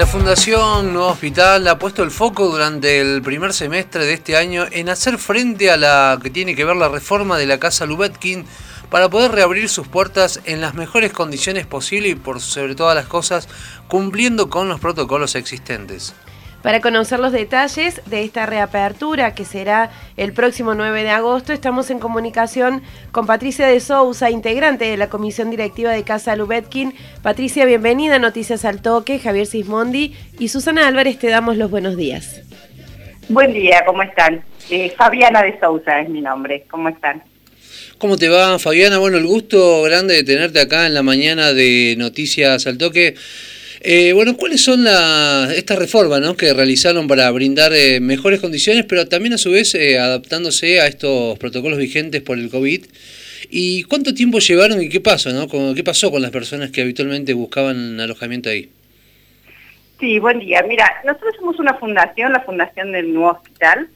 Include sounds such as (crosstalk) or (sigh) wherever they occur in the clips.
La Fundación Nuevo Hospital ha puesto el foco durante el primer semestre de este año en hacer frente a la que tiene que ver la reforma de la Casa Lubetkin para poder reabrir sus puertas en las mejores condiciones posibles y por sobre todas las cosas cumpliendo con los protocolos existentes. Para conocer los detalles de esta reapertura que será el próximo 9 de agosto, estamos en comunicación con Patricia de Sousa, integrante de la Comisión Directiva de Casa Lubetkin. Patricia, bienvenida a Noticias al Toque, Javier Sismondi y Susana Álvarez, te damos los buenos días. Buen día, ¿cómo están? Eh, Fabiana de Sousa es mi nombre, ¿cómo están? ¿Cómo te va, Fabiana? Bueno, el gusto grande de tenerte acá en la mañana de Noticias al Toque. Eh, bueno, ¿cuáles son estas reformas que realizaron para brindar eh, mejores condiciones, pero también a su vez eh, adaptándose a estos protocolos vigentes por el COVID? ¿Y cuánto tiempo llevaron y qué pasó, no? ¿Qué pasó con las personas que habitualmente buscaban alojamiento ahí? Sí, buen día. Mira, nosotros somos una fundación, la Fundación del Nuevo Hospital,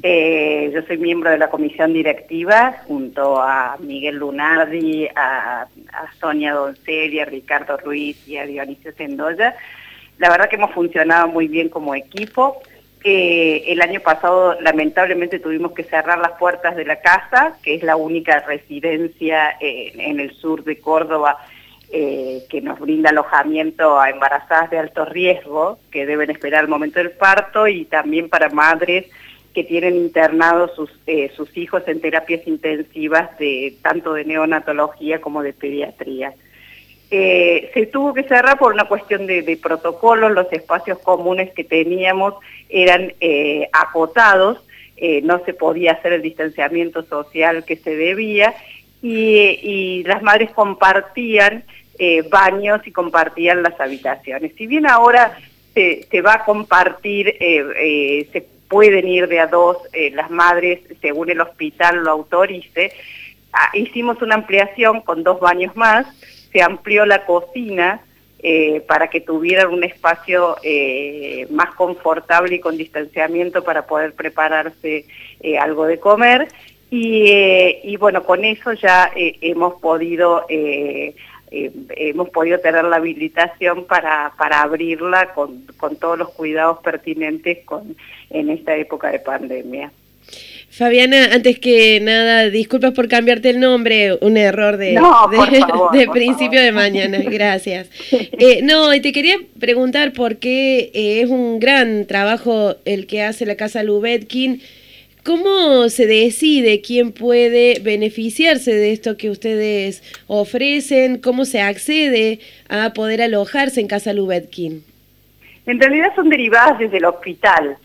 eh, yo soy miembro de la comisión directiva junto a Miguel Lunardi, a, Sonia Doncel, a Ricardo Ruiz y a Dionisio Sendoya. La verdad que hemos funcionado muy bien como equipo. Eh, el año pasado lamentablemente tuvimos que cerrar las puertas de la casa, que es la única residencia eh, en el sur de Córdoba que nos brinda alojamiento a embarazadas de alto riesgo, que deben esperar el momento del parto, y también para madres que tienen internados sus, eh, sus hijos en terapias intensivas de tanto de neonatología como de pediatría. Eh, se tuvo que cerrar por una cuestión de, protocolos, los espacios comunes que teníamos eran eh, acotados, no se podía hacer el distanciamiento social que se debía y, las madres compartían baños y compartían las habitaciones. Si bien ahora se, se va a compartir, se pueden ir de a dos eh, las madres según el hospital lo autorice. Ah, hicimos una ampliación con dos baños más, se amplió la cocina eh, para que tuvieran un espacio eh, más confortable y con distanciamiento para poder prepararse algo de comer. Y, bueno, con eso ya hemos podido eh, hemos podido tener la habilitación para, para abrirla con, con todos los cuidados pertinentes con, en esta época de pandemia. Fabiana, antes que nada, disculpas por cambiarte el nombre, un error de, (laughs) de, principio de mañana, gracias. (laughs) Eh, no, y te quería preguntar por qué eh, es un gran trabajo el que hace la Casa Lubetkin ¿Cómo se decide quién puede beneficiarse de esto que ustedes ofrecen? ¿Cómo se accede a poder alojarse en Casa Lubetkin? En realidad son derivadas desde el hospital.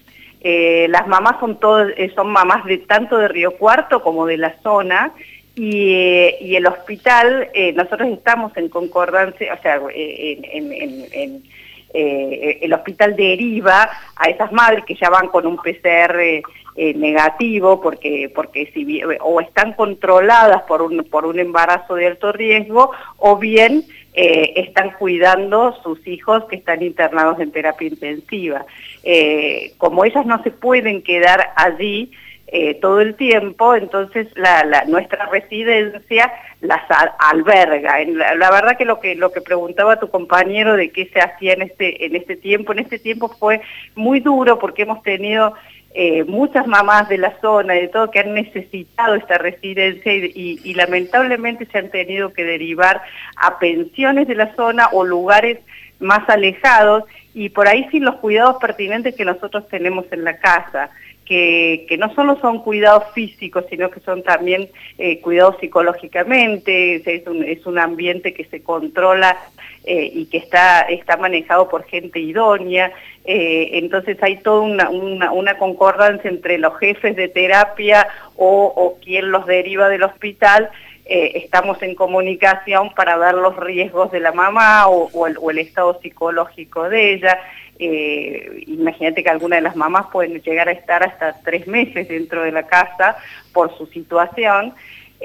Eh, las mamás son, todos, eh, son mamás de tanto de Río Cuarto como de la zona y, eh, el hospital, nosotros estamos en concordancia, o sea, en, el hospital deriva a esas madres que ya van con un PCR eh, negativo porque, porque si, o están controladas por un, por un embarazo de alto riesgo o bien eh, están cuidando sus hijos que están internados en terapia intensiva. Eh, como ellas no se pueden quedar allí, todo el tiempo, entonces la, nuestra residencia las alberga. La, la, verdad que lo que lo que preguntaba tu compañero de qué se hacía en este en este tiempo, en este tiempo fue muy duro porque hemos tenido eh, muchas mamás de la zona y de todo que han necesitado esta residencia y, lamentablemente se han tenido que derivar a pensiones de la zona o lugares más alejados y por ahí sin los cuidados pertinentes que nosotros tenemos en la casa. Que, no solo son cuidados físicos, sino que son también eh, cuidados psicológicamente, es un, ambiente que se controla eh, y que está, está manejado por gente idónea. Eh, entonces hay toda una, una, concordancia entre los jefes de terapia o, o quien los deriva del hospital. Eh, estamos en comunicación para ver los riesgos de la mamá o, el, estado psicológico de ella. imagínate que algunas de las mamás pueden llegar a estar hasta tres meses dentro de la casa por su situación.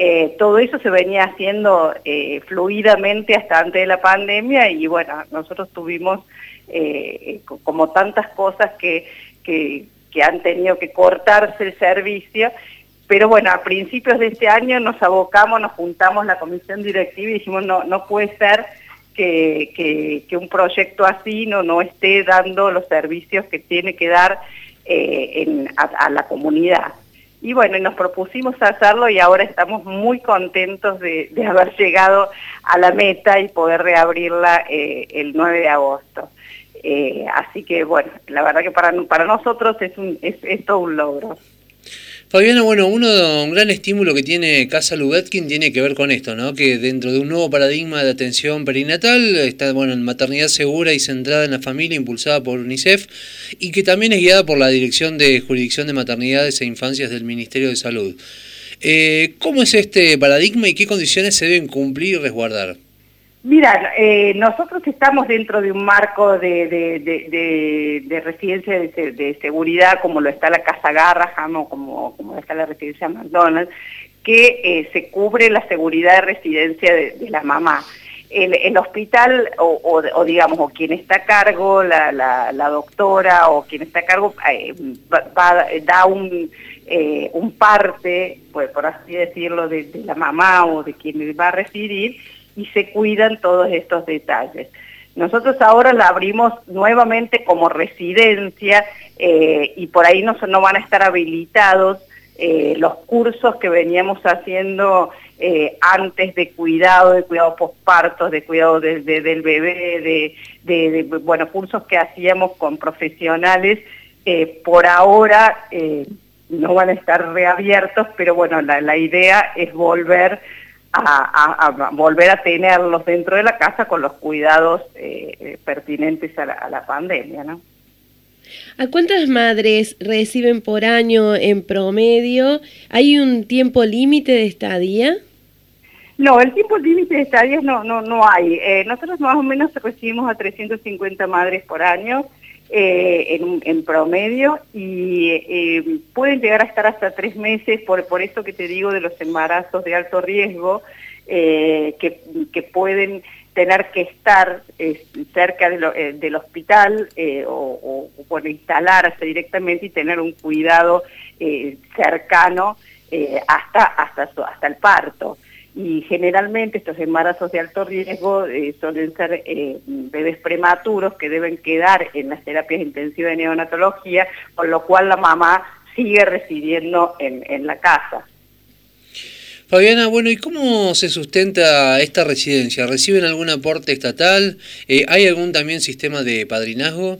Eh, todo eso se venía haciendo eh, fluidamente hasta antes de la pandemia y bueno, nosotros tuvimos eh, como tantas cosas que, que, han tenido que cortarse el servicio, pero bueno, a principios de este año nos abocamos, nos juntamos la comisión directiva y dijimos no, no puede ser que, un proyecto así no, no esté dando los servicios que tiene que dar eh, a, la comunidad. Y bueno, nos propusimos hacerlo y ahora estamos muy contentos de, haber llegado a la meta y poder reabrirla eh, el 9 de agosto. Eh, así que bueno, la verdad que para, para nosotros es, un, es todo un logro. Fabiana, bueno, uno, un gran estímulo que tiene Casa Lubetkin tiene que ver con esto, ¿no? Que dentro de un nuevo paradigma de atención perinatal está, bueno, en maternidad segura y centrada en la familia, impulsada por UNICEF, y que también es guiada por la Dirección de Jurisdicción de Maternidades e Infancias del Ministerio de Salud. Eh, ¿Cómo es este paradigma y qué condiciones se deben cumplir y resguardar? Mira, eh, nosotros estamos dentro de un marco de, de, residencia de, seguridad, como lo está la Casa Garraham o como, como está la residencia McDonald's, que eh, se cubre la seguridad de residencia de, la mamá. El, hospital, o, digamos, o quien está a cargo, la, la, doctora, o quien está a cargo, eh, da un, un parte, pues, por así decirlo, de, la mamá o de quien va a residir, y se cuidan todos estos detalles. Nosotros ahora la abrimos nuevamente como residencia eh, y por ahí no, no van a estar habilitados eh, los cursos que veníamos haciendo eh, antes de cuidado, de cuidado postpartos, de cuidado del bebé, de, bueno, cursos que hacíamos con profesionales, por ahora no van a estar reabiertos, pero bueno, la, la idea es volver a, volver a tenerlos dentro de la casa con los cuidados eh, eh, pertinentes a la, pandemia, ¿no? ¿A cuántas madres reciben por año en promedio? ¿Hay un tiempo límite de estadía? No, el tiempo límite de estadía no, no, no hay. Eh, nosotros más o menos recibimos a 350 madres por año eh, en, promedio y eh, pueden llegar a estar hasta tres meses, por, por esto que te digo de los embarazos de alto riesgo, eh, que, pueden tener que estar cerca del hospital o, o, instalarse directamente y tener un cuidado cercano hasta, hasta, hasta el parto y generalmente estos embarazos de alto riesgo eh, suelen ser eh, bebés prematuros que deben quedar en las terapias intensivas de neonatología, con lo cual la mamá sigue residiendo en, la casa. Fabiana, bueno, ¿y cómo se sustenta esta residencia? ¿Reciben algún aporte estatal? Eh, ¿Hay algún también sistema de padrinazgo?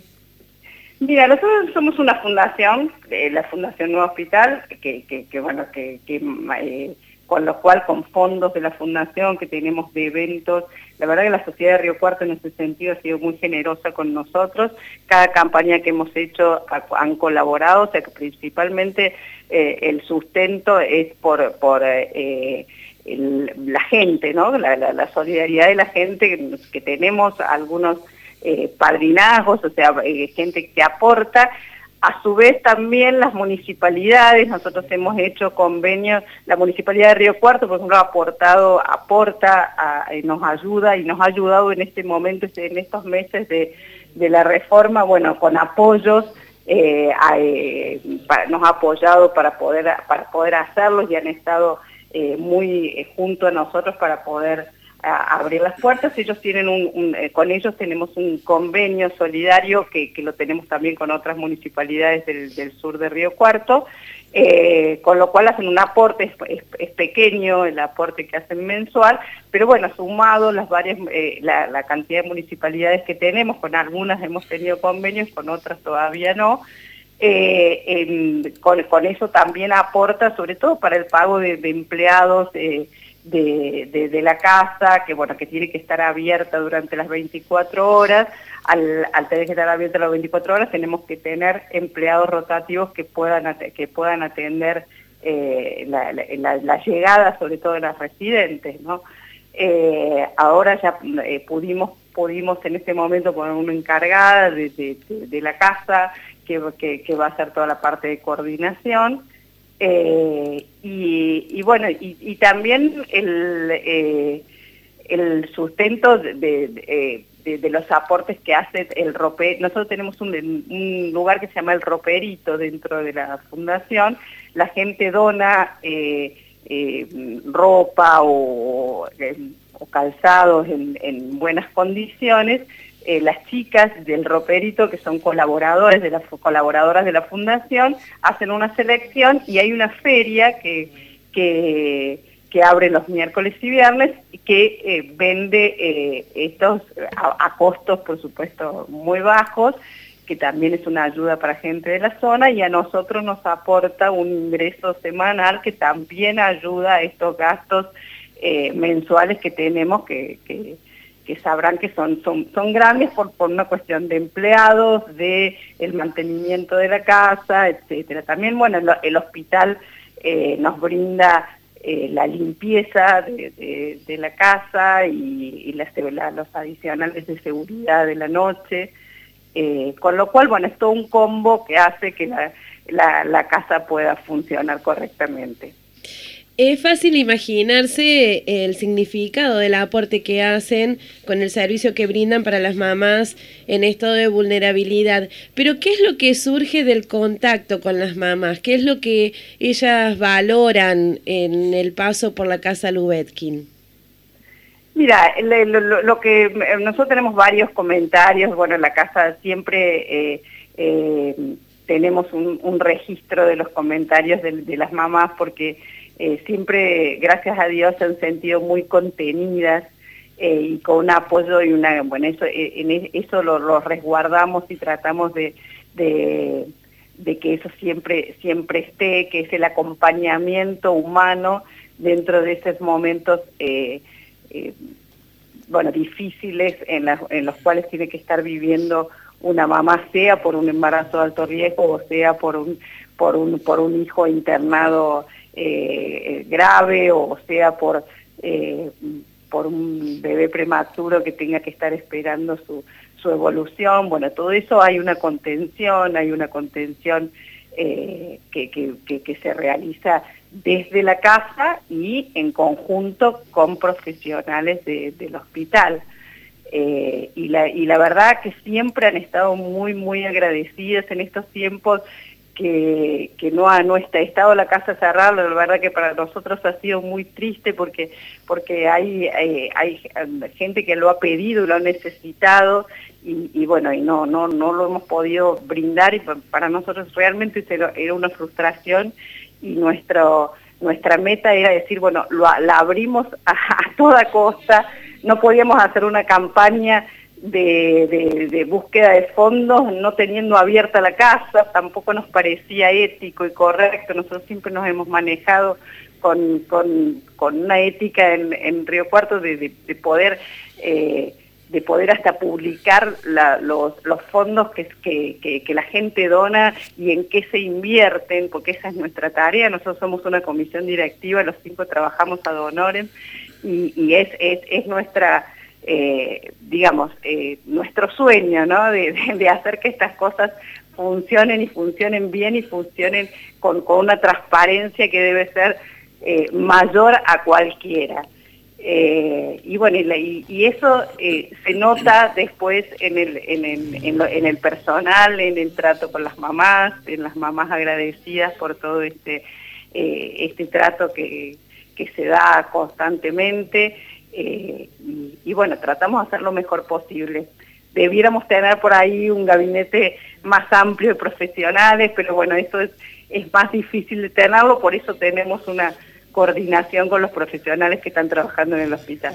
Mira, nosotros somos una fundación, la Fundación Nuevo Hospital, que, que, bueno, que, que con lo cual con fondos de la fundación que tenemos de eventos, la verdad que la sociedad de Río Cuarto en ese sentido ha sido muy generosa con nosotros, cada campaña que hemos hecho han colaborado, o sea que principalmente eh, el sustento es por, por eh, la gente, ¿no? La, solidaridad de la gente que, tenemos algunos eh, padrinazgos, o sea, gente que aporta, a su vez también las municipalidades, nosotros hemos hecho convenios, la Municipalidad de Río Cuarto, por ejemplo, ha aportado, aporta, eh, nos ayuda y nos ha ayudado en este momento, en estos meses de, la reforma, bueno, con apoyos, eh, eh, nos ha apoyado para poder, para poder hacerlos y han estado muy junto a nosotros para poder abrir las puertas. Ellos tienen un, eh, con ellos tenemos un convenio solidario que, lo tenemos también con otras municipalidades del, sur de Río Cuarto, eh, con lo cual hacen un aporte, es, pequeño el aporte que hacen mensual, pero bueno, sumado las varias, eh, la, cantidad de municipalidades que tenemos, con algunas hemos tenido convenios, con otras todavía no, con, eso también aporta, sobre todo para el pago de empleados, de, la casa, que bueno, que tiene que estar abierta durante las 24 horas. Al, tener que estar abierta las 24 horas tenemos que tener empleados rotativos que puedan, que puedan atender eh, la, llegada, sobre todo de las residentes, ¿no? Eh, ahora ya eh, pudimos, pudimos en este momento poner una encargada de, de, la casa que, que, que va a hacer toda la parte de coordinación. Eh, y, bueno, y, también el, eh, el sustento de, de, los aportes que hace el roper. Nosotros tenemos un, lugar que se llama el roperito dentro de la fundación. La gente dona eh, ropa o, calzados en, buenas condiciones, eh, las chicas del roperito, que son colaboradores de colaboradoras de la fundación, hacen una selección y hay una feria que, que, abre los miércoles y viernes y que eh, vende eh, estos a, costos, por supuesto, muy bajos, que también es una ayuda para gente de la zona y a nosotros nos aporta un ingreso semanal que también ayuda a estos gastos mensuales que tenemos que, que, sabrán que son, son, son grandes por, por una cuestión de empleados, de el mantenimiento de la casa, etcétera. También, bueno, el, hospital eh, nos brinda eh, la limpieza de, de, la casa y, las, los adicionales de seguridad de la noche. Eh, con lo cual, bueno, es todo un combo que hace que la, casa pueda funcionar correctamente. Es fácil imaginarse el significado del aporte que hacen con el servicio que brindan para las mamás en estado de vulnerabilidad, pero ¿qué es lo que surge del contacto con las mamás? ¿Qué es lo que ellas valoran en el paso por la casa Lubetkin? Mira, lo, que nosotros tenemos varios comentarios, bueno, en la casa siempre eh, eh, tenemos un, registro de los comentarios de, las mamás porque eh, siempre, gracias a Dios, se han sentido muy contenidas y con un apoyo y una, bueno, eso, en e, eso lo, resguardamos y tratamos de, de, que eso siempre, siempre esté, que es el acompañamiento humano dentro de esos momentos eh, bueno, difíciles en, los cuales tiene que estar viviendo una mamá, sea por un embarazo de alto riesgo o sea por un, por un, por un hijo internado eh, grave o sea por, eh, por un bebé prematuro que tenga que estar esperando su, su evolución. Bueno, todo eso hay una contención, hay una contención que, que, que se realiza desde la casa y en conjunto con profesionales del hospital. Eh, y, la, y la verdad que siempre han estado muy, muy agradecidas en estos tiempos que, no ha no está, estado la casa cerrada, la verdad que para nosotros ha sido muy triste porque, porque hay, hay, gente que lo ha pedido lo ha necesitado y, bueno, y no, no, no lo hemos podido brindar y para nosotros realmente era una frustración y nuestro, nuestra meta era decir, bueno, la abrimos a, toda costa, no podíamos hacer una campaña de, de, búsqueda de fondos no teniendo abierta la casa, tampoco nos parecía ético y correcto, nosotros siempre nos hemos manejado con, con, con una ética en, en Río Cuarto de, de poder... Eh, de poder hasta publicar los, fondos que, que, la gente dona y en qué se invierten, porque esa es nuestra tarea. Nosotros somos una comisión directiva, los cinco trabajamos a donores y, es, es, nuestra, eh, digamos, eh, nuestro sueño, ¿no? De, hacer que estas cosas funcionen y funcionen bien y funcionen con, una transparencia que debe ser eh, mayor a cualquiera. Y bueno, y, eso se nota después en el, en, el, en, el personal, en el trato con las mamás, en las mamás agradecidas por todo este, este trato que, que se da constantemente. Y, bueno, tratamos de hacer lo mejor posible. Debiéramos tener por ahí un gabinete más amplio de profesionales, pero bueno, eso es, es más difícil de tenerlo, por eso tenemos una coordinación con los profesionales que están trabajando en el hospital.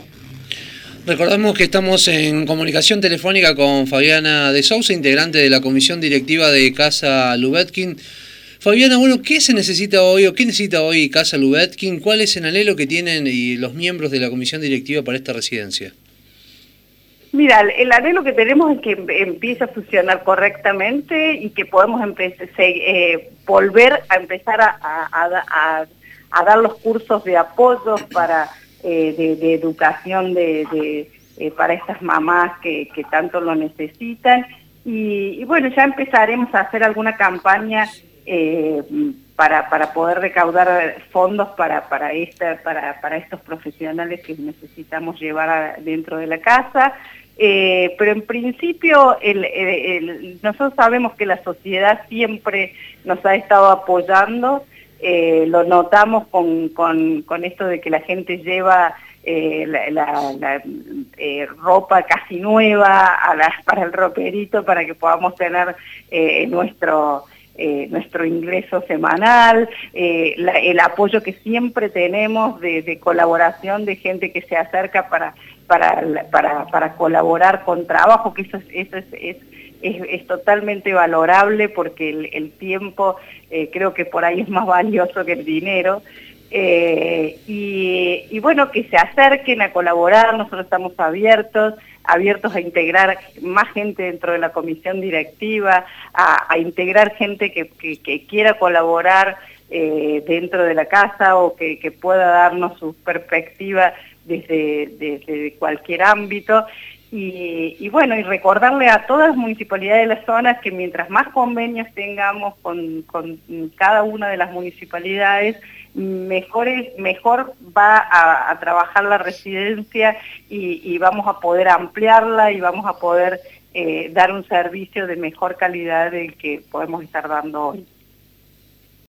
Recordamos que estamos en comunicación telefónica con Fabiana de Sousa, integrante de la comisión directiva de Casa Lubetkin. Fabiana, bueno, ¿qué se necesita hoy o qué necesita hoy Casa Lubetkin? ¿Cuál es el anhelo que tienen y los miembros de la comisión directiva para esta residencia? Mira, el anhelo que tenemos es que empiece a funcionar correctamente y que podamos eh, volver a empezar a dar los cursos de apoyo para, eh, de, educación de, eh, para estas mamás que, tanto lo necesitan. Y, bueno, ya empezaremos a hacer alguna campaña eh, para, para poder recaudar fondos para, para, esta, para, para estos profesionales que necesitamos llevar dentro de la casa. pero en principio nosotros sabemos que la sociedad siempre nos ha estado apoyando eh, lo notamos con, con, esto de que la gente lleva eh, eh, ropa casi nueva para el roperito para que podamos tener eh, nuestro... ingreso semanal, el apoyo que siempre tenemos de, colaboración de gente que se acerca para, para, para, colaborar con trabajo, que eso eso es es, totalmente valorable porque el, tiempo eh, creo que por ahí es más valioso que el dinero. Eh, y, bueno, que se acerquen a colaborar, nosotros estamos abiertos, abiertos a integrar más gente dentro de la comisión directiva, a, integrar gente que, quiera colaborar eh, dentro de la casa o que, pueda darnos su perspectiva desde, desde cualquier ámbito. Y, bueno, y recordarle a todas las municipalidades de las zonas que mientras más convenios tengamos con, cada una de las municipalidades, mejor, va a, trabajar la residencia y, vamos a poder ampliarla y vamos a poder eh, dar un servicio de mejor calidad del que podemos estar dando hoy.